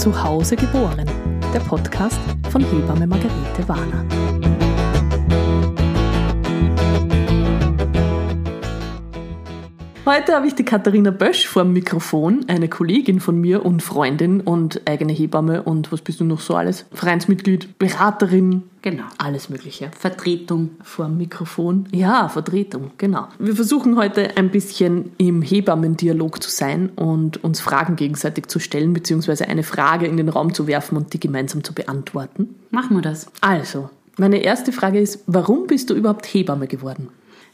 Zu Hause geboren, der Podcast von Hebamme Margarete Warner. Heute habe ich die Katharina Bösch vor dem Mikrofon, eine Kollegin von mir und Freundin und eigene Hebamme und was bist du noch so alles? Vereinsmitglied, Beraterin. Genau. Alles Mögliche. Vertretung. Vor dem Mikrofon. Ja, Vertretung, genau. Wir versuchen heute ein bisschen im Hebammendialog zu sein und uns Fragen gegenseitig zu stellen, beziehungsweise eine Frage in den Raum zu werfen und die gemeinsam zu beantworten. Machen wir das. Also, meine erste Frage ist, warum bist du überhaupt Hebamme geworden?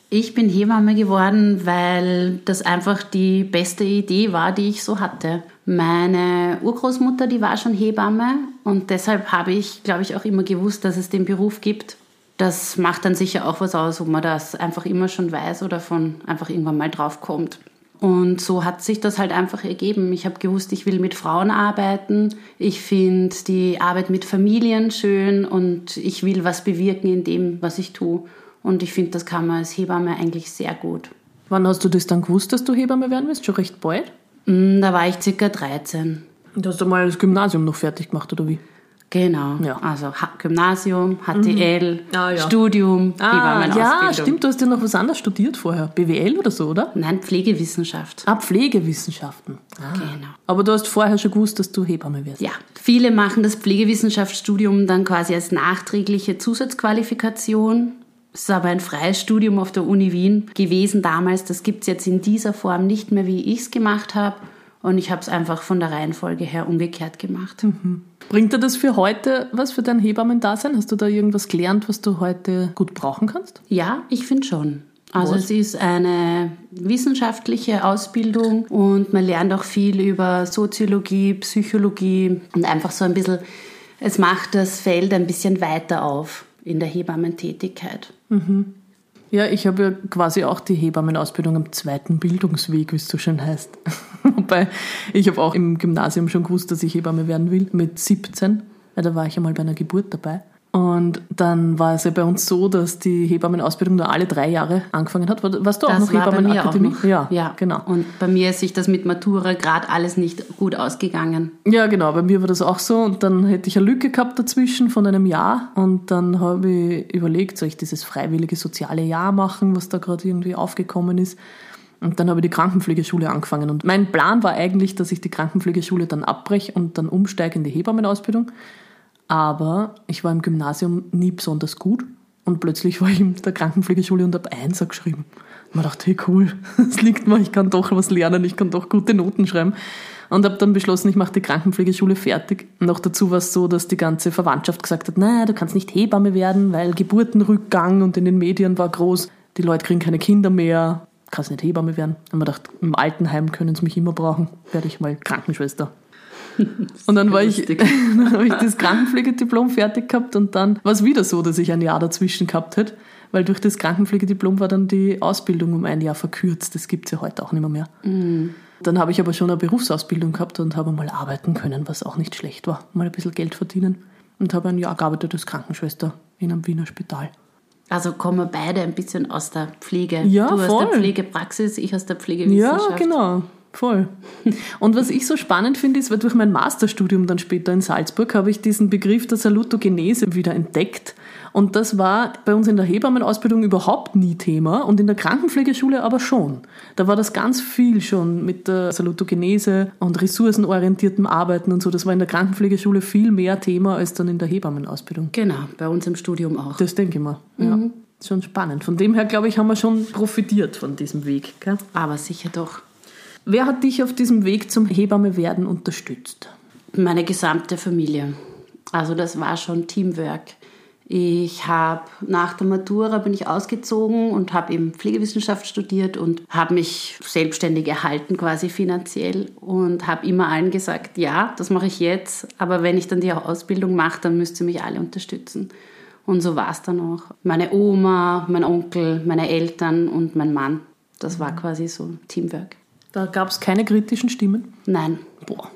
Ich bin Hebamme geworden, weil das einfach die beste Idee war, die ich so hatte. Meine Urgroßmutter, die war schon Hebamme und deshalb habe ich, glaube ich, auch immer gewusst, dass es den Beruf gibt. Das macht dann sicher auch was aus, ob man das einfach immer schon weiß oder von einfach irgendwann mal drauf kommt. Und so hat sich das halt einfach ergeben. Ich habe gewusst, ich will mit Frauen arbeiten. Ich finde die Arbeit mit Familien schön und ich will was bewirken in dem, was ich tue. Und ich finde, das kann man als Hebamme eigentlich sehr gut. Wann hast du das dann gewusst, dass du Hebamme werden willst? Schon recht bald? Mm, da war ich circa 13. Und hast du mal das Gymnasium noch fertig gemacht, oder wie? Genau. Ja. Also Gymnasium, HTL, Ah, ja. Studium, Ah, ja, stimmt, du hast ja noch was anderes studiert vorher. BWL oder so, oder? Nein, Pflegewissenschaft. Ah, Pflegewissenschaften. Ah. Genau. Aber du hast vorher schon gewusst, dass du Hebamme wirst. Ja, viele machen das Pflegewissenschaftsstudium dann quasi als nachträgliche Zusatzqualifikation. Es ist aber ein freies Studium auf der Uni Wien gewesen damals. Das gibt es jetzt in dieser Form nicht mehr, wie ich es gemacht habe. Und ich habe es einfach von der Reihenfolge her umgekehrt gemacht. Bringt dir das für heute was für dein Hebammendasein? Hast du da irgendwas gelernt, was du heute gut brauchen kannst? Ja, ich finde schon. Also Was? es ist eine wissenschaftliche Ausbildung und man lernt auch viel über Soziologie, Psychologie und einfach so ein bisschen, es macht das Feld ein bisschen weiter auf in der Hebammentätigkeit. Ja, ich habe ja quasi auch die Hebammenausbildung am zweiten Bildungsweg, wie es so schön heißt. Wobei, ich habe auch im Gymnasium schon gewusst, dass ich Hebamme werden will, mit 17, weil da war ich einmal bei einer Geburt dabei. Und dann war es ja bei uns so, dass die Hebammenausbildung nur alle drei Jahre angefangen hat. War- Warst du auch Das noch Hebammenakademie? Ja, ja, genau. Und bei mir ist sich das mit Matura gerade alles nicht gut ausgegangen. Ja, genau, bei mir war das auch so. Und dann hätte ich eine Lücke gehabt dazwischen von einem Jahr. Und dann habe ich überlegt, soll ich dieses freiwillige soziale Jahr machen, was da gerade irgendwie aufgekommen ist. Und dann habe ich die Krankenpflegeschule angefangen. Und mein Plan war eigentlich, dass ich die Krankenpflegeschule dann abbreche und dann umsteige in die Hebammenausbildung. Aber ich war im Gymnasium nie besonders gut. Und plötzlich war ich in der Krankenpflegeschule und habe Einser geschrieben. Und man dachte, hey cool, das liegt mir, ich kann doch was lernen, ich kann doch gute Noten schreiben. Und habe dann beschlossen, ich mache die Krankenpflegeschule fertig. Noch dazu war es so, dass die ganze Verwandtschaft gesagt hat, nein, du kannst nicht Hebamme werden, weil Geburtenrückgang und in den Medien war groß, die Leute kriegen keine Kinder mehr, kannst nicht Hebamme werden. Und man dachte, im Altenheim können sie mich immer brauchen, werde ich mal Krankenschwester. Und dann war ich, dann habe ich das Krankenpflegediplom fertig gehabt und dann war es wieder so, dass ich ein Jahr dazwischen gehabt hätte, weil durch das Krankenpflegediplom war dann die Ausbildung um ein Jahr verkürzt. Das gibt es ja heute auch nicht mehr. mehr. Dann habe ich aber schon eine Berufsausbildung gehabt und habe mal arbeiten können, was auch nicht schlecht war. Mal ein bisschen Geld verdienen und habe ein Jahr gearbeitet als Krankenschwester in einem Wiener Spital. Also kommen beide ein bisschen aus der Pflege. Ja, du aus voll. der Pflegepraxis, ich aus der Ja, Pflegewissenschaft. genau. Voll. Und was ich so spannend finde, ist, weil durch mein Masterstudium dann später in Salzburg habe ich diesen Begriff der Salutogenese wieder entdeckt. Und das war bei uns in der Hebammenausbildung überhaupt nie Thema und in der Krankenpflegeschule aber schon. Da war das ganz viel schon mit der Salutogenese und ressourcenorientiertem Arbeiten und so. Das war in der Krankenpflegeschule viel mehr Thema als dann in der Hebammenausbildung. Genau, bei uns im Studium auch. Das denke ich mal. Ja. Ist Schon spannend. Von dem her, glaube ich, haben wir schon profitiert von diesem Weg. Gell? Aber sicher doch. Wer hat dich auf diesem Weg zum Hebamme werden unterstützt? Meine gesamte Familie. Also das war schon Teamwork. Ich habe nach der Matura bin ich ausgezogen und habe eben Pflegewissenschaft studiert und habe mich selbstständig erhalten quasi finanziell und habe immer allen gesagt, ja, das mache ich jetzt, aber wenn ich dann die Ausbildung mache, dann müsst ihr mich alle unterstützen. Und so war es dann auch. Meine Oma, mein Onkel, meine Eltern und mein Mann. Das war quasi so Teamwork. Da gab es keine kritischen Stimmen. Nein, Boah,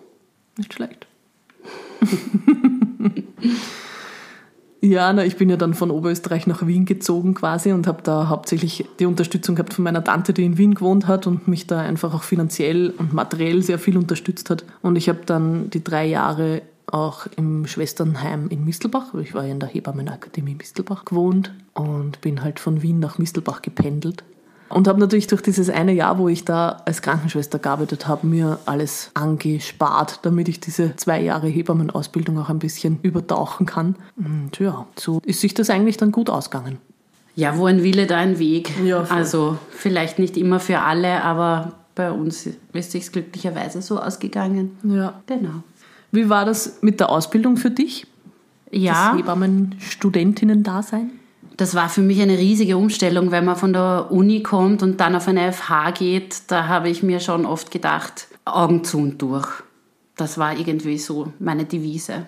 nicht schlecht. Ja, na, ich bin ja dann von Oberösterreich nach Wien gezogen quasi und habe da hauptsächlich die Unterstützung gehabt von meiner Tante, die in Wien gewohnt hat und mich da einfach auch finanziell und materiell sehr viel unterstützt hat. Und ich habe dann die drei Jahre auch im Schwesternheim in Mistelbach, ich war ja in der Hebammenakademie Mistelbach gewohnt und bin halt von Wien nach Mistelbach gependelt. Und habe natürlich durch dieses eine Jahr, wo ich da als Krankenschwester gearbeitet habe, mir alles angespart, damit ich diese zwei Jahre Hebammenausbildung auch ein bisschen übertauchen kann. Und ja, so ist sich das eigentlich dann gut ausgegangen. Ja, wo ein Wille, da ein Weg. Ja, also vielleicht nicht immer für alle, aber bei uns ist sich glücklicherweise so ausgegangen. Ja. Genau. Wie war das mit der Ausbildung für dich? Ja. Das Hebammen-Studentinnen-Dasein? Das war für mich eine riesige Umstellung, wenn man von der Uni kommt und dann auf eine FH geht. Da habe ich mir schon oft gedacht, Augen zu und durch. Das war irgendwie so meine Devise.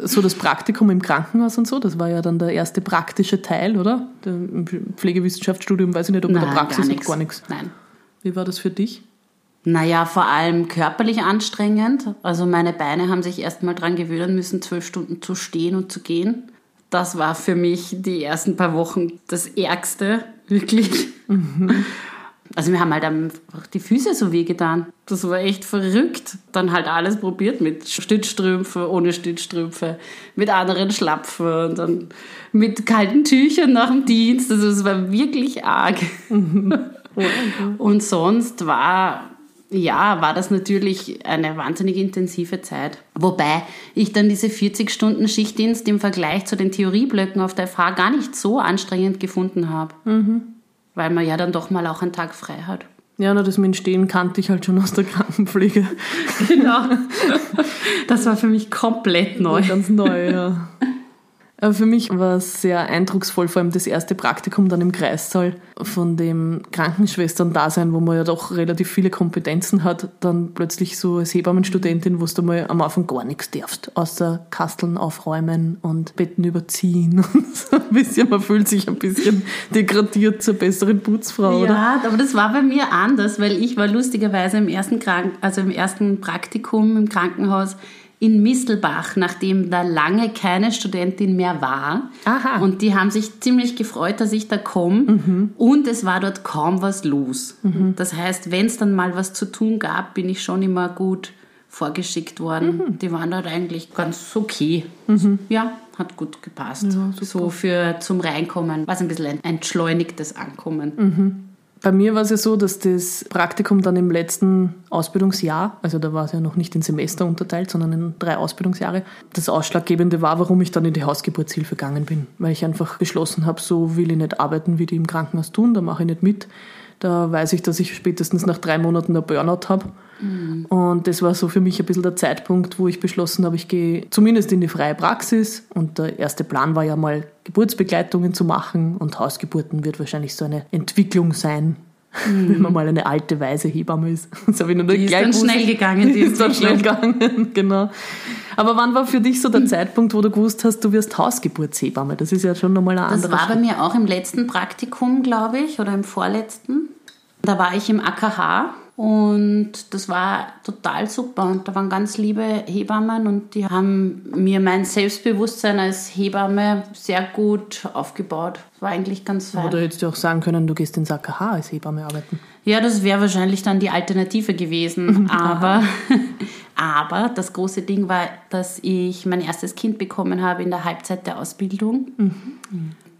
So das Praktikum im Krankenhaus und so, das war ja dann der erste praktische Teil, oder? Der- Im Pflegewissenschaftsstudium weiß ich nicht, ob Nein, der Praxis gar nichts. gar nichts. Nein. Wie war das für dich? Naja, vor allem körperlich anstrengend. Also meine Beine haben sich erst mal dran gewöhnen müssen, zwölf Stunden zu stehen und zu gehen. Das war für mich die ersten paar Wochen das Ärgste, wirklich. Also mir haben halt einfach die Füße so wehgetan. Das war echt verrückt. Dann halt alles probiert mit Stützstrümpfe, ohne Stützstrümpfe, mit anderen Schlapfen und dann mit kalten Tüchern nach dem Dienst. Also es war wirklich arg. Und sonst war, ja, war das natürlich eine wahnsinnig intensive Zeit. Wobei ich dann diese 40 Stunden Schichtdienst im Vergleich zu den Theorieblöcken auf der FH gar nicht so anstrengend gefunden habe. Weil man ja dann doch mal auch einen Tag frei hat. Ja, na, das mit Stehen kannte ich halt schon aus der Krankenpflege. Genau. Das war für mich komplett neu. Ganz neu, ja. Für mich war es sehr eindrucksvoll, vor allem das erste Praktikum dann im Kreissaal von dem Krankenschwestern-Dasein, wo man ja doch relativ viele Kompetenzen hat, dann plötzlich so als Hebammenstudentin, wo du mal am Anfang gar nichts darfst, außer Kasteln aufräumen und Betten überziehen. Und so ein bisschen, man fühlt sich ein bisschen degradiert zur besseren Putzfrau, oder? Ja, aber das war bei mir anders, weil ich war lustigerweise im ersten Krank also im ersten Praktikum im Krankenhaus in Mistelbach, nachdem da lange keine Studentin mehr war. Aha. Und die haben sich ziemlich gefreut, dass ich da komme. Und es war dort kaum was los. Das heißt, wenn es dann mal was zu tun gab, bin ich schon immer gut vorgeschickt worden. Die waren dort eigentlich ganz okay. Ja, hat gut gepasst. so für zum Reinkommen, war es ein bisschen ein entschleunigtes Ankommen. Bei mir war es ja so, dass das Praktikum dann im letzten Ausbildungsjahr, also da war es ja noch nicht in Semester unterteilt, sondern in drei Ausbildungsjahre, das Ausschlaggebende war, warum ich dann in die Hausgeburtshilfe gegangen bin. Weil ich einfach beschlossen habe, so will ich nicht arbeiten, wie die im Krankenhaus tun, da mache ich nicht mit. Da weiß ich, dass ich spätestens nach drei Monaten einen Burnout habe. Und das war so für mich ein bisschen der Zeitpunkt, wo ich beschlossen habe, ich gehe zumindest in die freie Praxis. Und der erste Plan war ja mal, Geburtsbegleitungen zu machen. Und Hausgeburten wird wahrscheinlich so eine Entwicklung sein, wenn man mal eine alte, weise Hebamme ist. Das habe ich noch Die ist dann schnell gegangen, die ist dann schnell gegangen, genau. Aber wann war für dich so der Zeitpunkt, wo du gewusst hast, du wirst Hausgeburtshebamme? Das ist ja schon nochmal ein Das anderer war bei Schritt. mir auch im letzten Praktikum, glaube ich, oder im vorletzten. Da war ich im AKH und das war total super. Und da waren ganz liebe Hebammen und die haben mir mein Selbstbewusstsein als Hebamme sehr gut aufgebaut. War eigentlich ganz fein. Oder hättest du auch sagen können, du gehst ins AKH als Hebamme arbeiten. Ja, das wäre wahrscheinlich dann die Alternative gewesen. Aber, aber das große Ding war, dass ich mein erstes Kind bekommen habe in der Halbzeit der Ausbildung.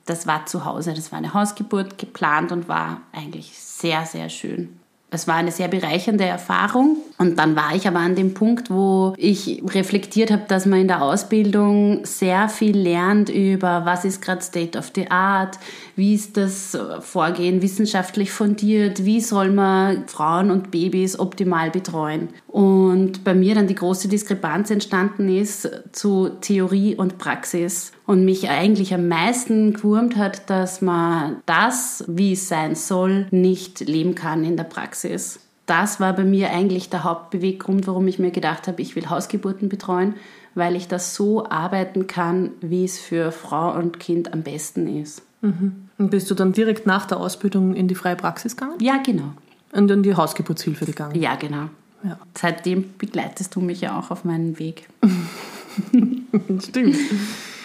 Das war zu Hause, das war eine Hausgeburt geplant und war eigentlich sehr, sehr schön. Es war eine sehr bereichernde Erfahrung. Und dann war ich aber an dem Punkt, wo ich reflektiert habe, dass man in der Ausbildung sehr viel lernt über, was ist gerade State of the Art, wie ist das Vorgehen wissenschaftlich fundiert, wie soll man Frauen und Babys optimal betreuen. Und bei mir dann die große Diskrepanz entstanden ist zu Theorie und Praxis. Und mich eigentlich am meisten gewurmt hat, dass man das, wie es sein soll, nicht leben kann in der Praxis. Das war bei mir eigentlich der Hauptbeweggrund, warum ich mir gedacht habe, ich will Hausgeburten betreuen, weil ich das so arbeiten kann, wie es für Frau und Kind am besten ist. Und bist du dann direkt nach der Ausbildung in die freie Praxis gegangen? Ja, genau. Und in die Hausgeburtshilfe gegangen? Ja, genau. Ja. Seitdem begleitest du mich ja auch auf meinen Weg. Stimmt.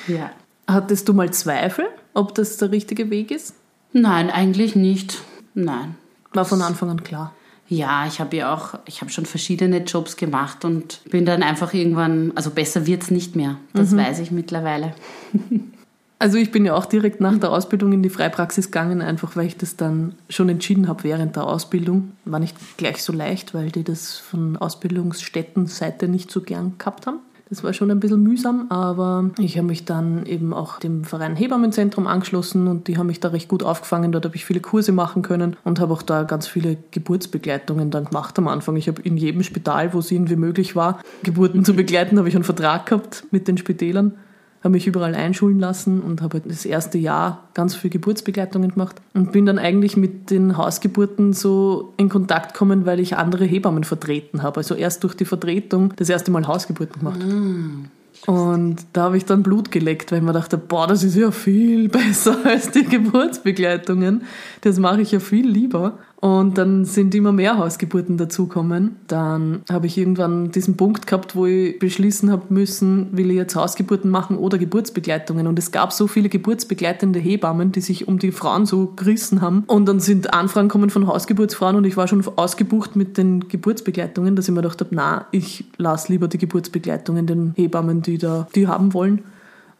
Ja. Hattest du mal Zweifel, ob das der richtige Weg ist? Nein, eigentlich nicht. Nein. War von Anfang an klar. Ja, ich habe ja auch, ich habe schon verschiedene Jobs gemacht und bin dann einfach irgendwann, also besser wird es nicht mehr. Das mhm. weiß ich mittlerweile. Also ich bin ja auch direkt nach der Ausbildung in die Freipraxis gegangen, einfach weil ich das dann schon entschieden habe während der Ausbildung. War nicht gleich so leicht, weil die das von Ausbildungsstättenseite nicht so gern gehabt haben. Das war schon ein bisschen mühsam, aber ich habe mich dann eben auch dem Verein Hebammenzentrum angeschlossen und die haben mich da recht gut aufgefangen. Dort habe ich viele Kurse machen können und habe auch da ganz viele Geburtsbegleitungen dann gemacht am Anfang. Ich habe in jedem Spital, wo es irgendwie möglich war, Geburten zu begleiten, habe ich einen Vertrag gehabt mit den Spitälern habe mich überall einschulen lassen und habe halt das erste Jahr ganz viel Geburtsbegleitungen gemacht und bin dann eigentlich mit den Hausgeburten so in Kontakt gekommen, weil ich andere Hebammen vertreten habe. Also erst durch die Vertretung das erste Mal Hausgeburten gemacht. Mm. Und da habe ich dann Blut geleckt, weil ich mir dachte, boah, das ist ja viel besser als die Geburtsbegleitungen. Das mache ich ja viel lieber. Und dann sind immer mehr Hausgeburten dazukommen. Dann habe ich irgendwann diesen Punkt gehabt, wo ich beschließen habe müssen, will ich jetzt Hausgeburten machen oder Geburtsbegleitungen. Und es gab so viele geburtsbegleitende Hebammen, die sich um die Frauen so gerissen haben. Und dann sind Anfragen kommen von Hausgeburtsfrauen und ich war schon ausgebucht mit den Geburtsbegleitungen, dass ich mir gedacht habe, na, ich lasse lieber die Geburtsbegleitungen den Hebammen, die da die haben wollen.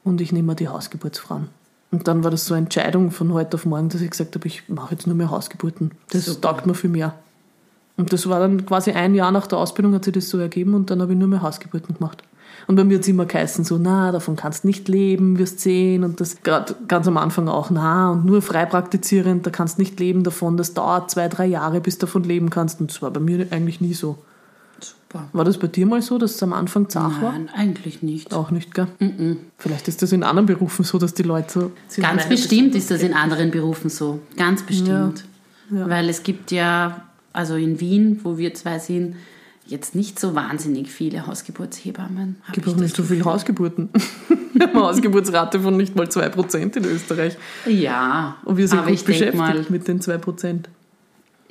Und ich nehme die Hausgeburtsfrauen. Und dann war das so eine Entscheidung von heute auf morgen, dass ich gesagt habe, ich mache jetzt nur mehr Hausgeburten. Das Super. taugt mir viel mehr. Und das war dann quasi ein Jahr nach der Ausbildung hat sich das so ergeben und dann habe ich nur mehr Hausgeburten gemacht. Und bei mir hat es immer geheißen, so, na, davon kannst du nicht leben, wirst sehen. Und das gerade ganz am Anfang auch, na, und nur frei praktizierend, da kannst du nicht leben davon. Das dauert zwei, drei Jahre, bis du davon leben kannst. Und das war bei mir eigentlich nie so. Super. War das bei dir mal so, dass es am Anfang zart war? Nein, eigentlich nicht. Auch nicht, gell? Mm -mm. Vielleicht ist das in anderen Berufen so, dass die Leute so. Ganz bestimmt ist das in anderen Berufen so. Ganz bestimmt. Ja. Ja. Weil es gibt ja, also in Wien, wo wir zwei sind, jetzt nicht so wahnsinnig viele Hausgeburtshebammen. Es gibt auch nicht so viele Hausgeburten. wir haben eine Hausgeburtsrate von nicht mal 2% in Österreich. Ja. Und wir sind gut beschäftigt mal, mit den 2%.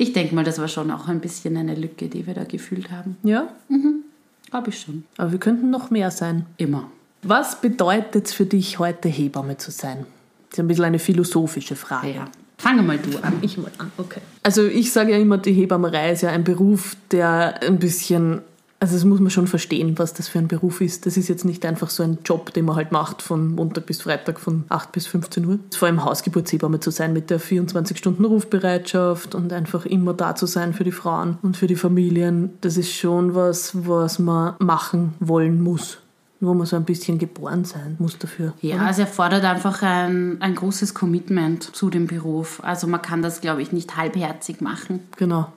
Ich denke mal, das war schon auch ein bisschen eine Lücke, die wir da gefühlt haben. Ja? Mhm. Glaube ich schon. Aber wir könnten noch mehr sein. Immer. Was bedeutet es für dich, heute Hebamme zu sein? Das ist ein bisschen eine philosophische Frage. Ja. Fange mal du an. Ich mal an, okay. Also ich sage ja immer, die Hebammerei ist ja ein Beruf, der ein bisschen also das muss man schon verstehen, was das für ein Beruf ist. Das ist jetzt nicht einfach so ein Job, den man halt macht von Montag bis Freitag von 8 bis 15 Uhr. Vor allem Hausgeburtshebamme zu sein mit der 24-Stunden-Rufbereitschaft und einfach immer da zu sein für die Frauen und für die Familien. Das ist schon was, was man machen wollen muss wo man so ein bisschen geboren sein muss dafür. Ja, oder? also er fordert einfach ein, ein großes Commitment zu dem Beruf. Also man kann das, glaube ich, nicht halbherzig machen. Genau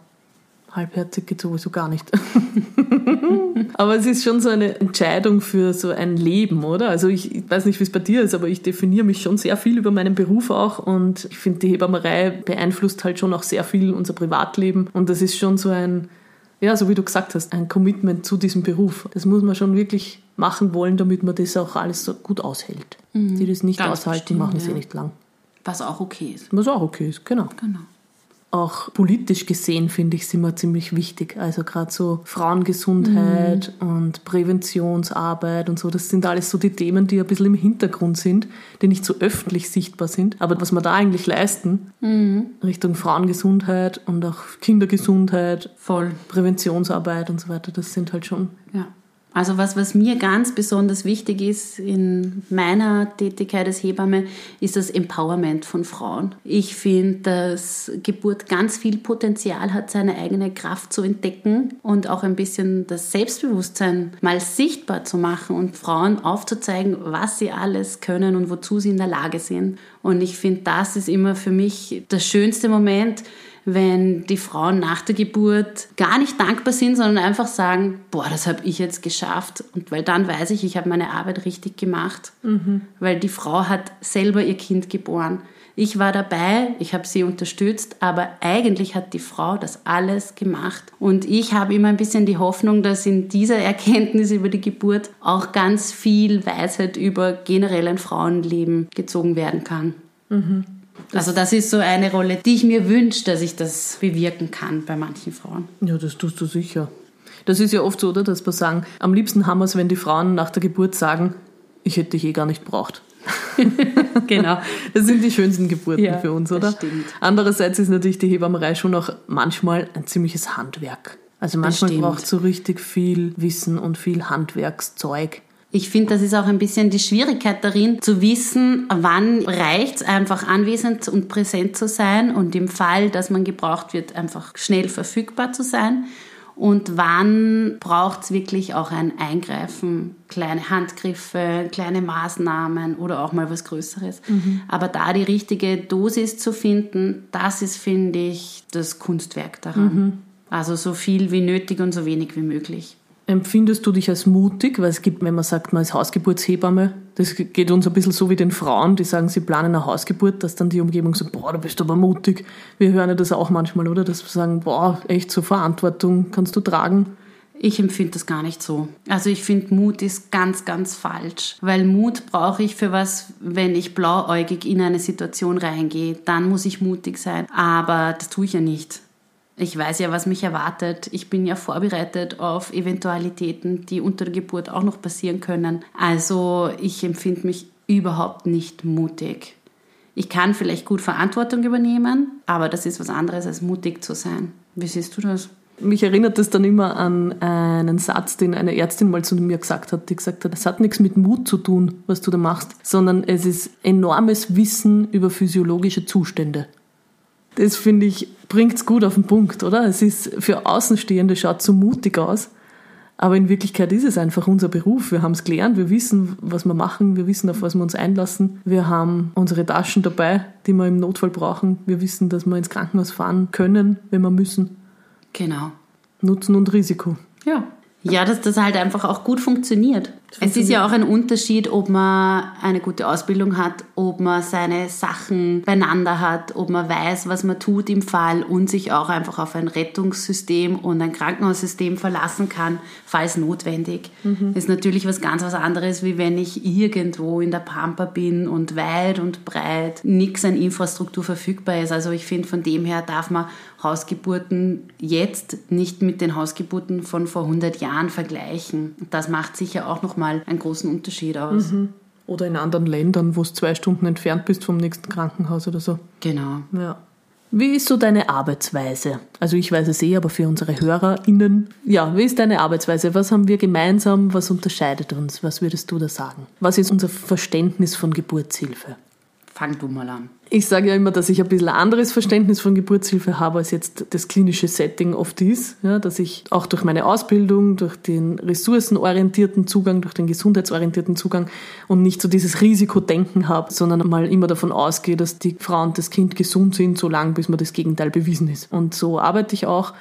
halbherzig geht sowieso gar nicht. aber es ist schon so eine Entscheidung für so ein Leben, oder? Also ich, ich weiß nicht, wie es bei dir ist, aber ich definiere mich schon sehr viel über meinen Beruf auch und ich finde, die Hebammerei beeinflusst halt schon auch sehr viel unser Privatleben und das ist schon so ein, ja, so wie du gesagt hast, ein Commitment zu diesem Beruf. Das muss man schon wirklich machen wollen, damit man das auch alles so gut aushält. Mhm. Die das nicht Ganz aushalten, bestimmt, machen es ja. eh nicht lang. Was auch okay ist. Was auch okay ist, genau. Genau auch politisch gesehen, finde ich, es immer ziemlich wichtig. Also gerade so Frauengesundheit mhm. und Präventionsarbeit und so, das sind alles so die Themen, die ein bisschen im Hintergrund sind, die nicht so öffentlich sichtbar sind. Aber was wir da eigentlich leisten, mhm. Richtung Frauengesundheit und auch Kindergesundheit, Voll. Präventionsarbeit und so weiter, das sind halt schon ja. Also was, was mir ganz besonders wichtig ist in meiner Tätigkeit als Hebamme, ist das Empowerment von Frauen. Ich finde, dass Geburt ganz viel Potenzial hat, seine eigene Kraft zu entdecken und auch ein bisschen das Selbstbewusstsein mal sichtbar zu machen und Frauen aufzuzeigen, was sie alles können und wozu sie in der Lage sind. Und ich finde, das ist immer für mich der schönste Moment, wenn die Frauen nach der Geburt gar nicht dankbar sind, sondern einfach sagen, boah, das habe ich jetzt geschafft. Und weil dann weiß ich, ich habe meine Arbeit richtig gemacht, mhm. weil die Frau hat selber ihr Kind geboren. Ich war dabei, ich habe sie unterstützt, aber eigentlich hat die Frau das alles gemacht. Und ich habe immer ein bisschen die Hoffnung, dass in dieser Erkenntnis über die Geburt auch ganz viel Weisheit über generell ein Frauenleben gezogen werden kann. Mhm. Also das ist so eine Rolle, die ich mir wünsche, dass ich das bewirken kann bei manchen Frauen. Ja, das tust du sicher. Das ist ja oft so, oder, dass wir sagen, am liebsten haben wir es, wenn die Frauen nach der Geburt sagen, ich hätte dich eh gar nicht braucht. genau. Das sind die schönsten Geburten ja, für uns, oder? Das stimmt. Andererseits ist natürlich die Hebammerei schon auch manchmal ein ziemliches Handwerk. Also manchmal braucht es so richtig viel Wissen und viel Handwerkszeug. Ich finde, das ist auch ein bisschen die Schwierigkeit darin, zu wissen, wann reicht es einfach anwesend und präsent zu sein und im Fall, dass man gebraucht wird, einfach schnell verfügbar zu sein. Und wann braucht es wirklich auch ein Eingreifen, kleine Handgriffe, kleine Maßnahmen oder auch mal was Größeres. Mhm. Aber da die richtige Dosis zu finden, das ist, finde ich, das Kunstwerk daran. Mhm. Also so viel wie nötig und so wenig wie möglich. Empfindest du dich als mutig? Weil es gibt, wenn man sagt, man ist Hausgeburtshebamme, das geht uns ein bisschen so wie den Frauen, die sagen, sie planen eine Hausgeburt, dass dann die Umgebung sagt, boah, du bist aber mutig. Wir hören ja das auch manchmal, oder? Dass wir sagen, boah, echt so Verantwortung kannst du tragen. Ich empfinde das gar nicht so. Also ich finde, Mut ist ganz, ganz falsch. Weil Mut brauche ich für was, wenn ich blauäugig in eine Situation reingehe. Dann muss ich mutig sein. Aber das tue ich ja nicht. Ich weiß ja, was mich erwartet. Ich bin ja vorbereitet auf Eventualitäten, die unter der Geburt auch noch passieren können. Also ich empfinde mich überhaupt nicht mutig. Ich kann vielleicht gut Verantwortung übernehmen, aber das ist was anderes als mutig zu sein. Wie siehst du das? Mich erinnert das dann immer an einen Satz, den eine Ärztin mal zu mir gesagt hat, die gesagt hat, es hat nichts mit Mut zu tun, was du da machst, sondern es ist enormes Wissen über physiologische Zustände. Das finde ich, bringt es gut auf den Punkt, oder? Es ist für Außenstehende schaut so mutig aus. Aber in Wirklichkeit ist es einfach unser Beruf. Wir haben es gelernt, wir wissen, was wir machen, wir wissen, auf was wir uns einlassen. Wir haben unsere Taschen dabei, die wir im Notfall brauchen. Wir wissen, dass wir ins Krankenhaus fahren können, wenn wir müssen. Genau. Nutzen und Risiko. Ja. Ja, dass das halt einfach auch gut funktioniert. Es ist ja auch ein Unterschied, ob man eine gute Ausbildung hat, ob man seine Sachen beieinander hat, ob man weiß, was man tut im Fall und sich auch einfach auf ein Rettungssystem und ein Krankenhaussystem verlassen kann, falls notwendig. Mhm. Das ist natürlich was ganz was anderes, wie wenn ich irgendwo in der Pampa bin und weit und breit nichts an Infrastruktur verfügbar ist. Also ich finde, von dem her darf man Hausgeburten jetzt nicht mit den Hausgeburten von vor 100 Jahren vergleichen. Das macht sicher auch nochmal nochmal einen großen Unterschied aus. Mhm. Oder in anderen Ländern, wo du zwei Stunden entfernt bist vom nächsten Krankenhaus oder so. Genau. Ja. Wie ist so deine Arbeitsweise? Also ich weiß es eh, aber für unsere HörerInnen. Ja, wie ist deine Arbeitsweise? Was haben wir gemeinsam? Was unterscheidet uns? Was würdest du da sagen? Was ist unser Verständnis von Geburtshilfe? Fang du mal an. Ich sage ja immer, dass ich ein bisschen ein anderes Verständnis von Geburtshilfe habe, als jetzt das klinische Setting oft ist. Ja, dass ich auch durch meine Ausbildung, durch den ressourcenorientierten Zugang, durch den gesundheitsorientierten Zugang und nicht so dieses Risikodenken habe, sondern mal immer davon ausgehe, dass die Frau und das Kind gesund sind, so lange, bis mir das Gegenteil bewiesen ist. Und so arbeite ich auch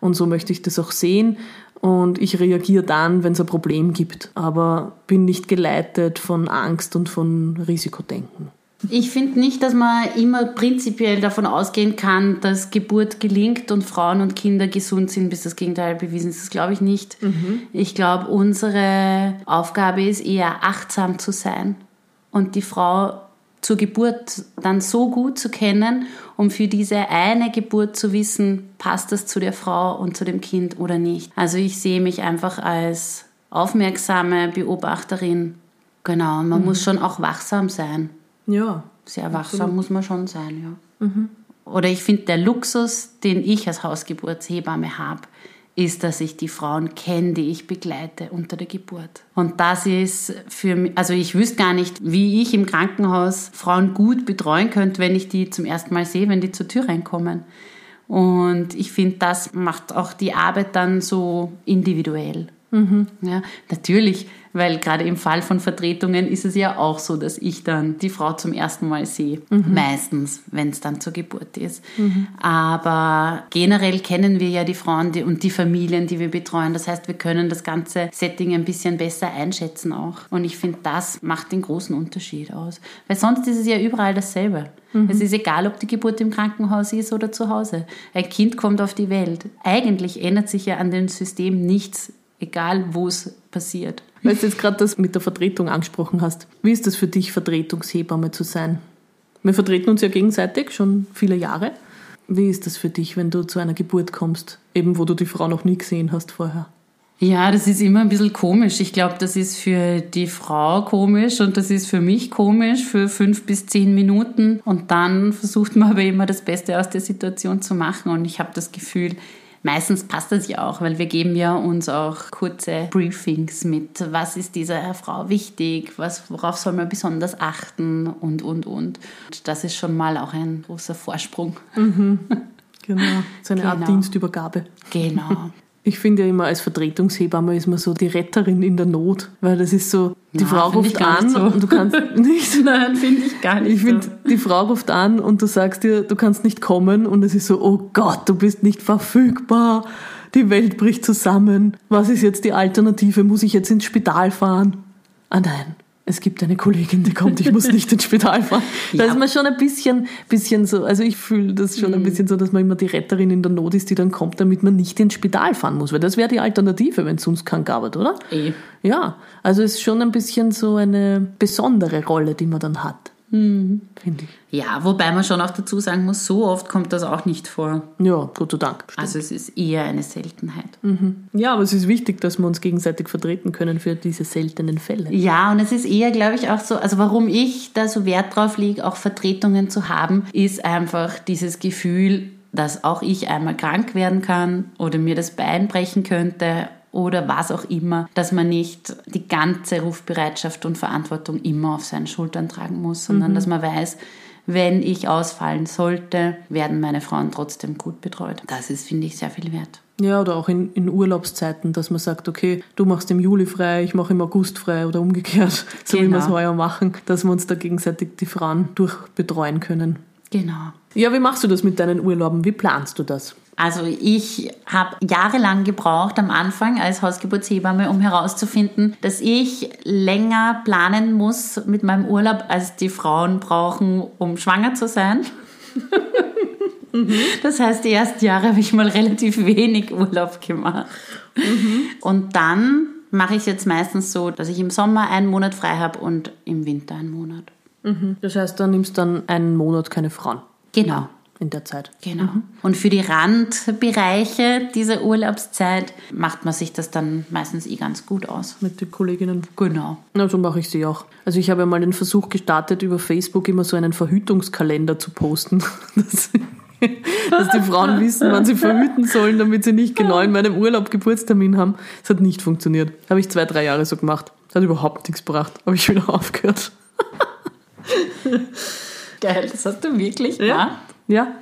und so möchte ich das auch sehen. Und ich reagiere dann, wenn es ein Problem gibt, aber bin nicht geleitet von Angst und von Risikodenken. Ich finde nicht, dass man immer prinzipiell davon ausgehen kann, dass Geburt gelingt und Frauen und Kinder gesund sind, bis das Gegenteil bewiesen ist. Das glaube ich nicht. Mhm. Ich glaube, unsere Aufgabe ist eher achtsam zu sein und die Frau zur Geburt dann so gut zu kennen, um für diese eine Geburt zu wissen, passt das zu der Frau und zu dem Kind oder nicht. Also ich sehe mich einfach als aufmerksame Beobachterin. Genau, man mhm. muss schon auch wachsam sein. Ja. Sehr wachsam absolut. muss man schon sein, ja. Mhm. Oder ich finde, der Luxus, den ich als Hausgeburtshebamme habe, ist, dass ich die Frauen kenne, die ich begleite unter der Geburt. Und das ist für mich, also ich wüsste gar nicht, wie ich im Krankenhaus Frauen gut betreuen könnte, wenn ich die zum ersten Mal sehe, wenn die zur Tür reinkommen. Und ich finde, das macht auch die Arbeit dann so individuell. Mhm. Ja, natürlich weil gerade im Fall von Vertretungen ist es ja auch so, dass ich dann die Frau zum ersten Mal sehe. Mhm. Meistens, wenn es dann zur Geburt ist. Mhm. Aber generell kennen wir ja die Frauen die, und die Familien, die wir betreuen. Das heißt, wir können das ganze Setting ein bisschen besser einschätzen auch. Und ich finde, das macht den großen Unterschied aus. Weil sonst ist es ja überall dasselbe. Mhm. Es ist egal, ob die Geburt im Krankenhaus ist oder zu Hause. Ein Kind kommt auf die Welt. Eigentlich ändert sich ja an dem System nichts, egal wo es passiert. Weil du jetzt gerade das mit der Vertretung angesprochen hast. Wie ist das für dich, Vertretungshebamme zu sein? Wir vertreten uns ja gegenseitig schon viele Jahre. Wie ist das für dich, wenn du zu einer Geburt kommst, eben wo du die Frau noch nie gesehen hast vorher? Ja, das ist immer ein bisschen komisch. Ich glaube, das ist für die Frau komisch und das ist für mich komisch für fünf bis zehn Minuten. Und dann versucht man aber immer das Beste aus der Situation zu machen. Und ich habe das Gefühl, meistens passt das ja auch, weil wir geben ja uns auch kurze Briefings mit, was ist dieser Frau wichtig, was, worauf soll man besonders achten und, und, und. Und das ist schon mal auch ein großer Vorsprung. Mhm. Genau, so eine Genau. Art Dienstübergabe. Genau. Ich finde ja immer, als Vertretungshebamme ist man so die Retterin in der Not, weil das ist so, die Na, Frau ruft an so. und du kannst nicht. Nein, finde ich gar nicht Ich finde, die Frau ruft an und du sagst ihr, du kannst nicht kommen und es ist so, oh Gott, du bist nicht verfügbar. Die Welt bricht zusammen. Was ist jetzt die Alternative? Muss ich jetzt ins Spital fahren? Ah nein, es gibt eine Kollegin, die kommt, ich muss nicht ins Spital fahren. Da Ja. ist man schon ein bisschen, bisschen so, also ich fühle das schon ein Mhm. bisschen so, dass man immer die Retterin in der Not ist, die dann kommt, damit man nicht ins Spital fahren muss. Weil das wäre die Alternative, wenn es sonst keinen gab, oder? Eh. Ja, also es ist schon ein bisschen so eine besondere Rolle, die man dann hat. Mhm. Finde ich. Ja, wobei man schon auch dazu sagen muss, so oft kommt das auch nicht vor. Ja, Gott sei Dank. Also es ist eher eine Seltenheit. Ja, aber es ist wichtig, dass wir uns gegenseitig vertreten können für diese seltenen Fälle. Ja, und es ist eher, glaube ich, auch so, also warum ich da so Wert drauf lege, auch Vertretungen zu haben, ist einfach dieses Gefühl, dass auch ich einmal krank werden kann oder mir das Bein brechen könnte oder was auch immer, dass man nicht die ganze Rufbereitschaft und Verantwortung immer auf seinen Schultern tragen muss, sondern dass man weiß, wenn ich ausfallen sollte, werden meine Frauen trotzdem gut betreut. Das ist, finde ich, sehr viel wert. Ja, oder auch in, in Urlaubszeiten, dass man sagt, okay, du machst im Juli frei, ich mache im August frei oder umgekehrt, so wie wir es Genau. heuer machen, dass wir uns da gegenseitig die Frauen durchbetreuen können. Genau. Ja, wie machst du das mit deinen Urlauben? Wie planst du das? Also ich habe jahrelang gebraucht am Anfang als Hausgeburtshebamme, um herauszufinden, dass ich länger planen muss mit meinem Urlaub, als die Frauen brauchen, um schwanger zu sein. Das heißt, die ersten Jahre habe ich mal relativ wenig Urlaub gemacht. Und dann mache ich es jetzt meistens so, dass ich im Sommer einen Monat frei habe und im Winter einen Monat. Das heißt, du nimmst dann einen Monat keine Frauen Genau. In der Zeit. Genau. Und für die Randbereiche dieser Urlaubszeit macht man sich das dann meistens eh ganz gut aus. Mit den Kolleginnen. Genau. Na, so mache ich sie auch. Also ich habe ja mal den Versuch gestartet, über Facebook immer so einen Verhütungskalender zu posten. Dass, die Frauen wissen, wann sie verhüten sollen, damit sie nicht genau in meinem Urlaub Geburtstermin haben. Das hat nicht funktioniert. Habe ich zwei, drei Jahre so gemacht. Das hat überhaupt nichts gebracht. Habe ich wieder aufgehört. Geil, das hast du wirklich, Ja. Ja.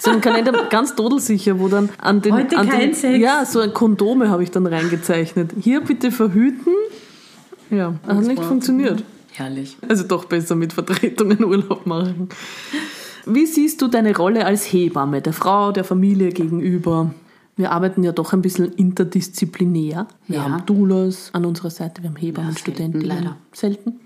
So ein Kalender ganz todelsicher, wo dann an den. Heute an kein den, Sex. Ja, so ein Kondome habe ich dann reingezeichnet. Hier bitte verhüten. Ja, hat nicht funktioniert. Herrlich. Also doch besser mit Vertretungen Urlaub machen. Wie siehst du deine Rolle als Hebamme, der Frau, der Familie gegenüber? Wir arbeiten ja doch ein bisschen interdisziplinär. Wir Ja. haben Doulas an unserer Seite, wir haben Hebammen, Ja, selten, Studenten. leider. Selten.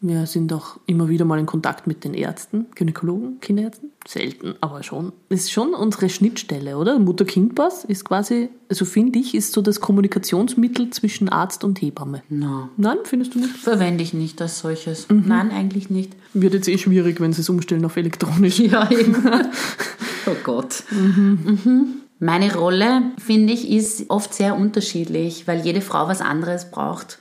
Wir sind auch immer wieder mal in Kontakt mit den Ärzten, Gynäkologen, Kinderärzten. Selten, aber schon. Ist schon unsere Schnittstelle, oder? Mutter-Kind-Pass ist quasi, also finde ich, ist so das Kommunikationsmittel zwischen Arzt und Hebamme. No. Nein, findest du nicht? Verwende ich nicht als solches. Nein, eigentlich nicht. Wird jetzt eh schwierig, wenn sie es umstellen auf elektronisch. Ja, eben. oh Gott. Mhm. Meine Rolle, finde ich, ist oft sehr unterschiedlich, weil jede Frau was anderes braucht.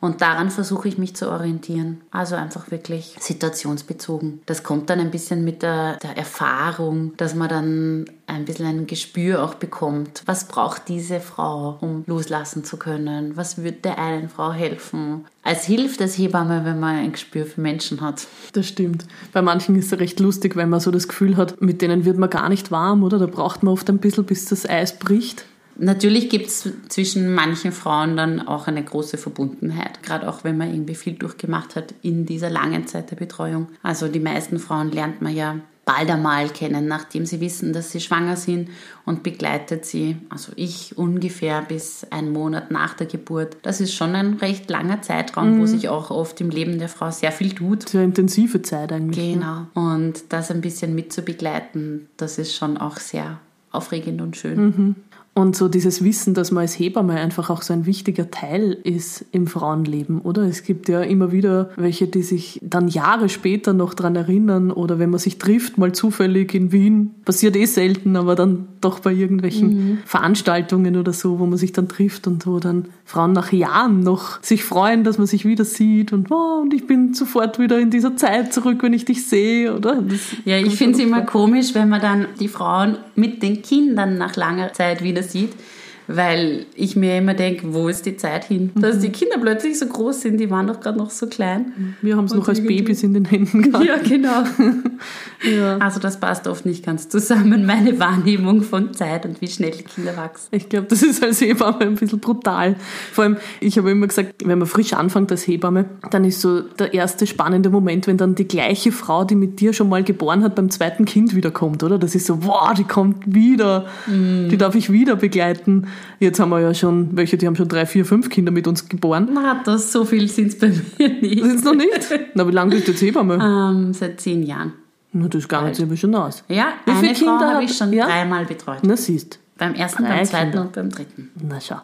Und daran versuche ich mich zu orientieren. Also einfach wirklich situationsbezogen. Das kommt dann ein bisschen mit der, der Erfahrung, dass man dann ein bisschen ein Gespür auch bekommt. Was braucht diese Frau, um loslassen zu können? Was wird der einen Frau helfen? Es hilft als Hebamme, wenn man ein Gespür für Menschen hat. Das stimmt. Bei manchen ist es recht lustig, wenn man so das Gefühl hat, mit denen wird man gar nicht warm, oder? Da braucht man oft ein bisschen, bis das Eis bricht. Natürlich gibt es zwischen manchen Frauen dann auch eine große Verbundenheit, gerade auch wenn man irgendwie viel durchgemacht hat in dieser langen Zeit der Betreuung. Also die meisten Frauen lernt man ja bald einmal kennen, nachdem sie wissen, dass sie schwanger sind und begleitet sie, also ich ungefähr bis einen Monat nach der Geburt. Das ist schon ein recht langer Zeitraum, wo sich auch oft im Leben der Frau sehr viel tut. Sehr intensive Zeit eigentlich. Genau. Und das ein bisschen mit zu begleiten, das ist schon auch sehr aufregend und schön. Und so dieses Wissen, dass man als Hebamme einfach auch so ein wichtiger Teil ist im Frauenleben, oder? Es gibt ja immer wieder welche, die sich dann Jahre später noch dran erinnern oder wenn man sich trifft, mal zufällig in Wien, passiert eh selten, aber dann doch bei irgendwelchen mhm. Veranstaltungen oder so, wo man sich dann trifft und wo dann Frauen nach Jahren noch sich freuen, dass man sich wieder sieht und, oh, und ich bin sofort wieder in dieser Zeit zurück, wenn ich dich sehe, oder? Das ja, ich finde es immer komisch, wenn man dann die Frauen mit den Kindern nach langer Zeit wieder sieht weil ich mir immer denke, wo ist die Zeit hin? Dass mhm. die Kinder plötzlich so groß sind, die waren doch gerade noch so klein. Wir haben es noch als Babys in den Händen gehabt. Ja, genau. ja. Also das passt oft nicht ganz zusammen, meine Wahrnehmung von Zeit und wie schnell die Kinder wachsen. Ich glaube, das ist als Hebamme ein bisschen brutal. Vor allem, ich habe immer gesagt, wenn man frisch anfängt als Hebamme, dann ist so der erste spannende Moment, wenn dann die gleiche Frau, die mit dir schon mal geboren hat, beim zweiten Kind wiederkommt, oder? Das ist so, wow, die kommt wieder, mm. die darf ich wieder begleiten. Jetzt haben wir ja schon welche, die haben schon drei, vier, fünf Kinder mit uns geboren. Na, das so viel sind es bei mir nicht. Sind es noch nicht? Na, wie lange bist du jetzt Hebamme? Ähm, seit zehn Jahren. Na, das jetzt aber schon aus. Ja, wie eine viele Kinder habe ich schon ja? dreimal betreut. Na, siehst Beim ersten, Drei beim zweiten Kinder. und beim dritten. Na, schau.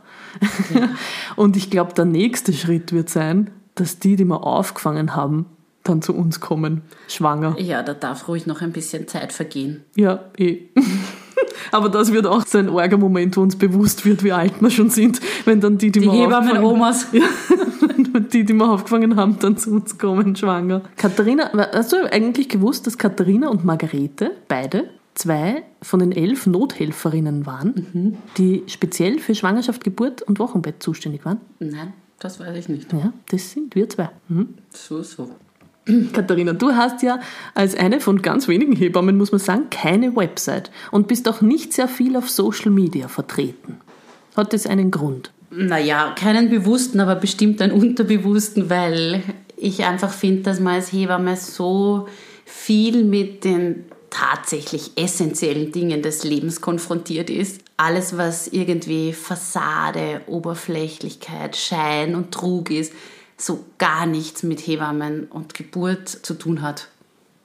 Ja. und ich glaube, der nächste Schritt wird sein, dass die, die wir aufgefangen haben, dann zu uns kommen, schwanger. Ja, da darf ruhig noch ein bisschen Zeit vergehen. Ja, eh. Aber das wird auch so ein arger Moment, wo uns bewusst wird, wie alt wir schon sind, wenn dann die, die, die wir Hebammen Omas. Ja, die, die wir aufgefangen haben, dann zu uns kommen, schwanger. Katharina, hast du eigentlich gewusst, dass Katharina und Margarete beide zwei von den elf Nothelferinnen waren, mhm. die speziell für Schwangerschaft, Geburt und Wochenbett zuständig waren? Nein, das weiß ich nicht. Ja, das sind wir zwei. Mhm. So, so. Katharina, du hast ja als eine von ganz wenigen Hebammen, muss man sagen, keine Website und bist auch nicht sehr viel auf Social Media vertreten. Hat das einen Grund? Naja, keinen bewussten, aber bestimmt einen unterbewussten, weil ich einfach finde, dass man als Hebamme so viel mit den tatsächlich essentiellen Dingen des Lebens konfrontiert ist. Alles, was irgendwie Fassade, Oberflächlichkeit, Schein und Trug ist, so gar nichts mit Hebammen und Geburt zu tun hat.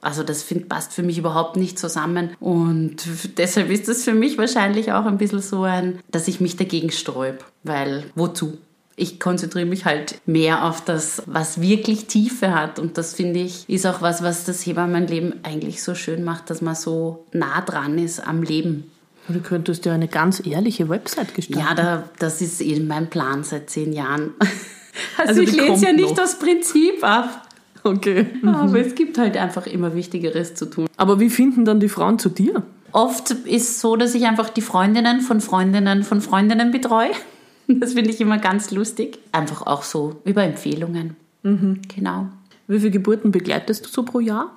Also das find, passt für mich überhaupt nicht zusammen und deshalb ist das für mich wahrscheinlich auch ein bisschen so ein, dass ich mich dagegen sträub, weil wozu? Ich konzentriere mich halt mehr auf das, was wirklich Tiefe hat und das finde ich ist auch was, was das Hebammenleben eigentlich so schön macht, dass man so nah dran ist am Leben. Du könntest ja eine ganz ehrliche Website gestalten. Ja, da, das ist eben mein Plan seit zehn Jahren. Also, also ich lese ja nicht noch. das Prinzip ab. Okay. Aber es gibt halt einfach immer Wichtigeres zu tun. Aber wie finden dann die Frauen zu dir? Oft ist es so, dass ich einfach die Freundinnen von Freundinnen von Freundinnen betreue. Das finde ich immer ganz lustig. Einfach auch so über Empfehlungen. Mhm. Genau. Wie viele Geburten begleitest du so pro Jahr?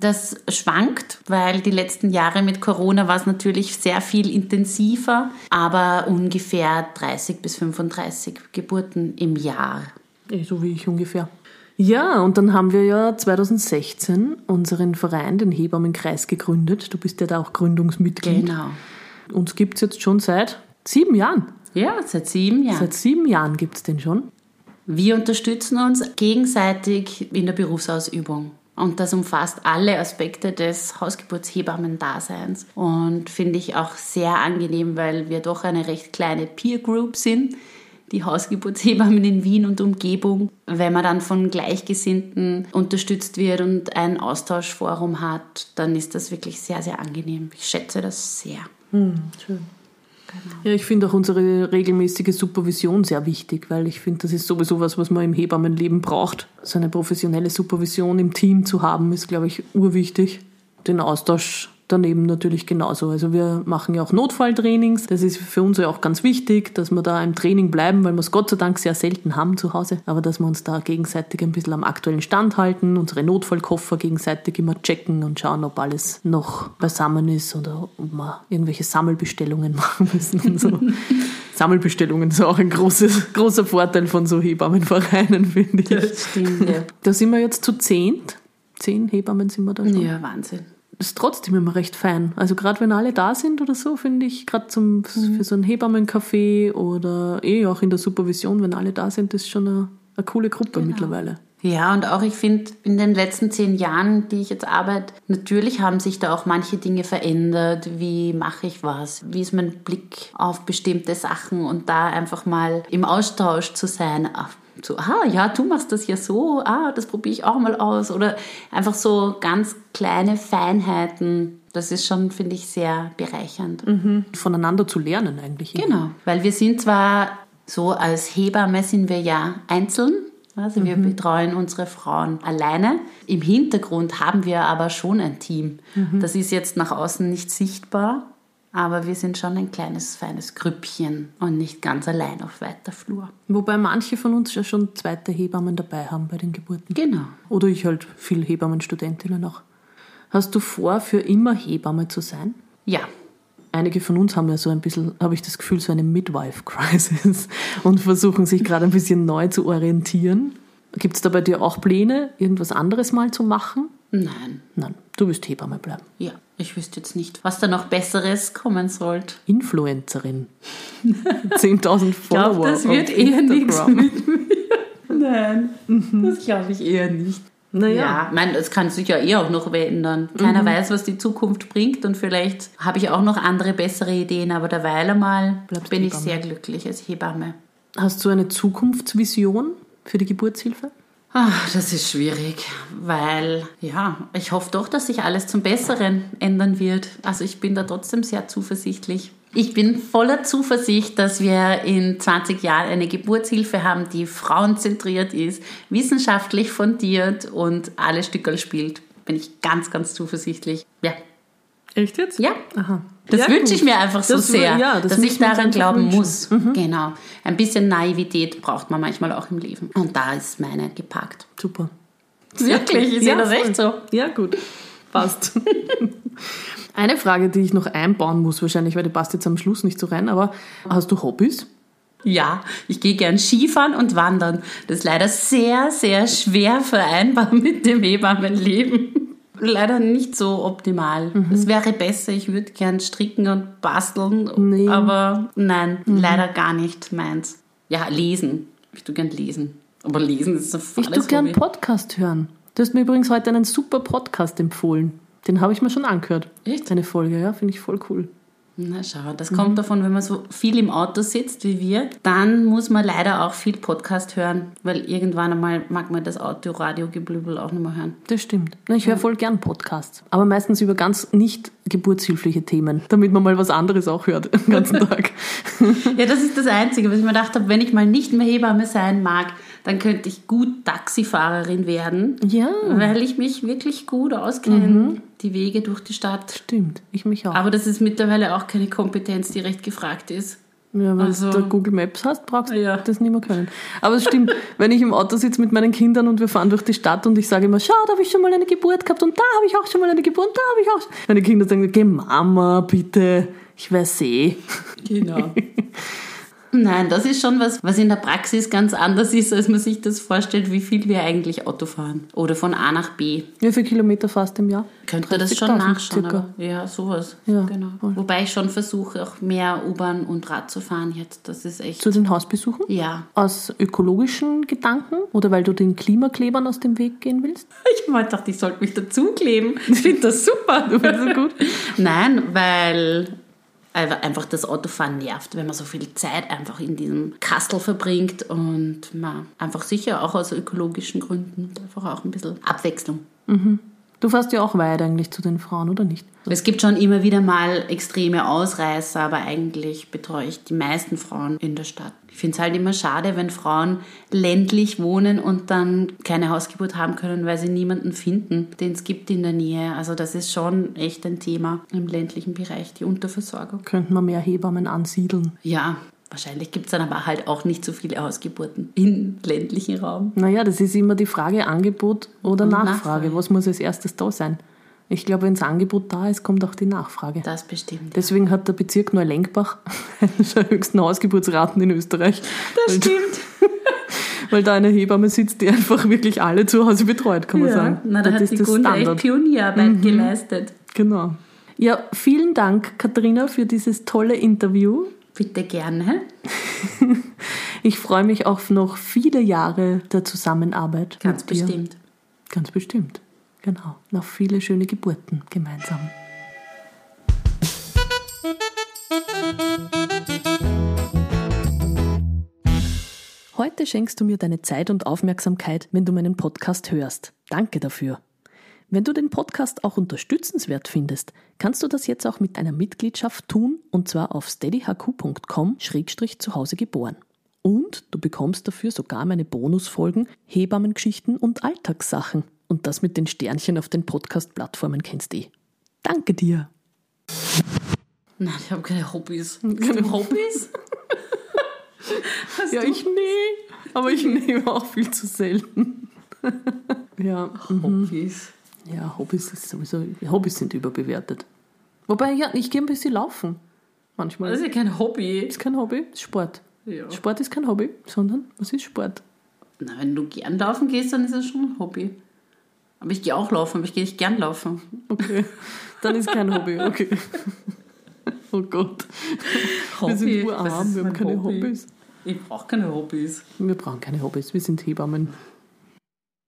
Das schwankt, weil die letzten Jahre mit Corona war es natürlich sehr viel intensiver, aber ungefähr 30 bis 35 Geburten im Jahr. So wie ich ungefähr. Ja, und dann haben wir ja 2016 unseren Verein, den Hebammenkreis, gegründet. Du bist ja da auch Gründungsmitglied. Genau. Uns gibt es jetzt schon seit sieben Jahren. Ja, seit sieben Jahren. Seit sieben Jahren gibt es den schon. Wir unterstützen uns gegenseitig in der Berufsausübung. Und das umfasst alle Aspekte des Hausgeburtshebammen-Daseins. Und finde ich auch sehr angenehm, weil wir doch eine recht kleine Peer Group sind, die Hausgeburtshebammen in Wien und Umgebung. Wenn man dann von Gleichgesinnten unterstützt wird und ein Austauschforum hat, dann ist das wirklich sehr, sehr angenehm. Ich schätze das sehr. Hm, schön. Genau. Ja, ich finde auch unsere regelmäßige Supervision sehr wichtig, weil ich finde, das ist sowieso was, was man im Hebammenleben braucht. So eine professionelle Supervision im Team zu haben, ist, glaube ich, urwichtig. Den Austausch daneben natürlich genauso. Also wir machen ja auch Notfalltrainings. Das ist für uns ja auch ganz wichtig, dass wir da im Training bleiben, weil wir es Gott sei Dank sehr selten haben zu Hause. Aber dass wir uns da gegenseitig ein bisschen am aktuellen Stand halten, unsere Notfallkoffer gegenseitig immer checken und schauen, ob alles noch beisammen ist oder ob wir irgendwelche Sammelbestellungen machen müssen und so. Sammelbestellungen ist auch ein großes, großer Vorteil von so Hebammenvereinen, finde ich. Das stimmt, ja. Da sind wir jetzt zu zehnt. Zehn Hebammen sind wir da schon. Ja, Wahnsinn ist trotzdem immer recht fein. Also gerade wenn alle da sind oder so, finde ich, gerade zum mhm. für so ein Hebammencafé oder eh auch in der Supervision, wenn alle da sind, ist schon eine, eine coole Gruppe genau. mittlerweile. Ja, und auch ich finde, in den letzten zehn Jahren, die ich jetzt arbeite, natürlich haben sich da auch manche Dinge verändert. Wie mache ich was? Wie ist mein Blick auf bestimmte Sachen und da einfach mal im Austausch zu sein? So, ah, ja, du machst das ja so, ah, das probiere ich auch mal aus. Oder einfach so ganz kleine Feinheiten. Das ist schon, finde ich, sehr bereichernd. Mhm. Voneinander zu lernen eigentlich. Genau, weil wir sind zwar so als Hebamme sind wir ja einzeln, also wir mhm. betreuen unsere Frauen alleine. Im Hintergrund haben wir aber schon ein Team. Mhm. Das ist jetzt nach außen nicht sichtbar, aber wir sind schon ein kleines, feines Grüppchen und nicht ganz allein auf weiter Flur. Wobei manche von uns ja schon zweite Hebammen dabei haben bei den Geburten. Genau. Oder ich halt viel Hebammenstudentinnen auch. Hast du vor, für immer Hebamme zu sein? Ja, einige von uns haben ja so ein bisschen, habe ich das Gefühl, so eine Midwife-Crisis und versuchen sich gerade ein bisschen neu zu orientieren. Gibt es da bei dir auch Pläne, irgendwas anderes mal zu machen? Nein. Nein, du wirst Hebamme bleiben. Ja, ich wüsste jetzt nicht, was da noch Besseres kommen sollte. Influencerin. 10.000 Follower. Ich glaube, das wird eher nichts mit mir. Nein, mhm. das glaube ich eher nicht. Naja. Ja, ich meine, es kann sich ja eh auch noch ändern. Keiner mhm. weiß, was die Zukunft bringt und vielleicht habe ich auch noch andere, bessere Ideen, aber derweil einmal Bleibst bin Hebamme. ich sehr glücklich als Hebamme. Hast du eine Zukunftsvision für die Geburtshilfe? Ach, das ist schwierig, weil ja, ich hoffe doch, dass sich alles zum Besseren ändern wird. Also ich bin da trotzdem sehr zuversichtlich. Ich bin voller Zuversicht, dass wir in 20 Jahren eine Geburtshilfe haben, die frauenzentriert ist, wissenschaftlich fundiert und alle Stückel spielt. Bin ich ganz, ganz zuversichtlich. Ja. Echt jetzt? Ja. Aha. Das ja, wünsche ich mir einfach so das, sehr, ja, das dass ich daran glauben muss. Mhm. Genau. Ein bisschen Naivität braucht man manchmal auch im Leben. Und da ist meine gepackt. Super. Wirklich, ist ja, das echt so? Ja, gut. Passt. Eine Frage, die ich noch einbauen muss, wahrscheinlich, weil die passt jetzt am Schluss nicht so rein, aber hast du Hobbys? Ja, ich gehe gern Skifahren und wandern. Das ist leider sehr, sehr schwer vereinbar mit dem Hebammenleben. Leider nicht so optimal. Mhm. Es wäre besser, ich würde gern stricken und basteln, nee. aber nein, mhm. leider gar nicht meins. Ja, lesen. Ich tue gern lesen. Aber lesen ist so Ich tue gern Podcast hören. Du hast mir übrigens heute einen super Podcast empfohlen. Den habe ich mir schon angehört. Echt? Eine Folge, ja, finde ich voll cool. Na schau, das mhm. kommt davon, wenn man so viel im Auto sitzt wie wir, dann muss man leider auch viel Podcast hören, weil irgendwann einmal mag man das Autoradiogeblübel auch nicht mehr hören. Das stimmt. Ich höre voll gern Podcasts, aber meistens über ganz nicht geburtshilfliche Themen, damit man mal was anderes auch hört den ganzen Tag. ja, das ist das Einzige, was ich mir gedacht habe, wenn ich mal nicht mehr Hebamme sein mag, dann könnte ich gut Taxifahrerin werden. Ja. Weil ich mich wirklich gut auskenne. Mhm. Die Wege durch die Stadt. Stimmt, ich mich auch. Aber das ist mittlerweile auch keine Kompetenz, die recht gefragt ist. Ja, wenn also, du Google Maps hast, brauchst du ja. das nicht mehr können. Aber es stimmt, wenn ich im Auto sitze mit meinen Kindern und wir fahren durch die Stadt und ich sage immer, schau, da habe ich schon mal eine Geburt gehabt und da habe ich auch schon mal eine Geburt und da habe ich auch. Meine Kinder sagen, geh Mama, bitte, ich weiß eh. Genau. Nein, das ist schon was, was in der Praxis ganz anders ist, als man sich das vorstellt, wie viel wir eigentlich Auto fahren. Oder von A nach B. Wie viele Kilometer fast im Jahr? Könnte das schon nachschauen. Aber, ja, sowas. Ja, genau. Voll. Wobei ich schon versuche, auch mehr U-Bahn und Rad zu fahren jetzt. Das ist echt. Zu den Hausbesuchen? Ja. Aus ökologischen Gedanken? Oder weil du den Klimaklebern aus dem Weg gehen willst? Ich meine, dachte, ich sollte mich dazukleben. Ich finde das super. Du findest so gut. Nein, weil einfach das Autofahren nervt, wenn man so viel Zeit einfach in diesem Kastel verbringt und man einfach sicher auch aus ökologischen Gründen einfach auch ein bisschen Abwechslung. Mhm. Du fährst ja auch weit eigentlich zu den Frauen, oder nicht? Es gibt schon immer wieder mal extreme Ausreißer, aber eigentlich betreue ich die meisten Frauen in der Stadt. Ich finde es halt immer schade, wenn Frauen ländlich wohnen und dann keine Hausgeburt haben können, weil sie niemanden finden, den es gibt in der Nähe. Also das ist schon echt ein Thema im ländlichen Bereich, die Unterversorgung. Könnten wir mehr Hebammen ansiedeln? Ja, Wahrscheinlich gibt es dann aber halt auch nicht so viele Hausgeburten im ländlichen Raum. Naja, das ist immer die Frage Angebot oder Nachfrage. Nachfrage. Was muss als erstes da sein? Ich glaube, wenn das Angebot da ist, kommt auch die Nachfrage. Das bestimmt. Deswegen hat der Bezirk Neulenkbach eine der höchsten Hausgeburtsraten in Österreich. Das stimmt. weil da eine Hebamme sitzt, die einfach wirklich alle zu Hause betreut, kann man ja. sagen. Na, da das hat die Gunde echt Pionierarbeit mhm. geleistet. Genau. Ja, vielen Dank, Katharina, für dieses tolle Interview. Bitte gerne. Ich freue mich auf noch viele Jahre der Zusammenarbeit. Ganz bestimmt. Ganz bestimmt. Genau. Noch viele schöne Geburten gemeinsam. Heute schenkst du mir deine Zeit und Aufmerksamkeit, wenn du meinen Podcast hörst. Danke dafür. Wenn du den Podcast auch unterstützenswert findest, kannst du das jetzt auch mit einer Mitgliedschaft tun und zwar auf steadyhq.com-zu Hause geboren. Und du bekommst dafür sogar meine Bonusfolgen, Hebammengeschichten und Alltagssachen. Und das mit den Sternchen auf den Podcast-Plattformen kennst du eh. Danke dir. Nein, ich habe keine Hobbys. Keine Hobbys? Ja, du? ich nee, aber ich nehme auch viel zu selten. ja, mhm. Hobbys. Ja, Hobbys ist sowieso, Hobbys sind überbewertet. Wobei, ja, ich gehe ein bisschen laufen. Manchmal. Das ist ja kein Hobby. ist kein Hobby, ist Sport. Ja. Sport ist kein Hobby, sondern was ist Sport? Na, wenn du gern laufen gehst, dann ist das schon ein Hobby. Aber ich gehe auch laufen, aber ich gehe nicht gern laufen. Okay, dann ist kein Hobby, okay. Oh Gott. Wir sind Hobby? urarm, wir haben keine Hobby? Hobbys. Ich brauche keine Hobbys. Wir brauchen keine Hobbys, wir sind Hebammen.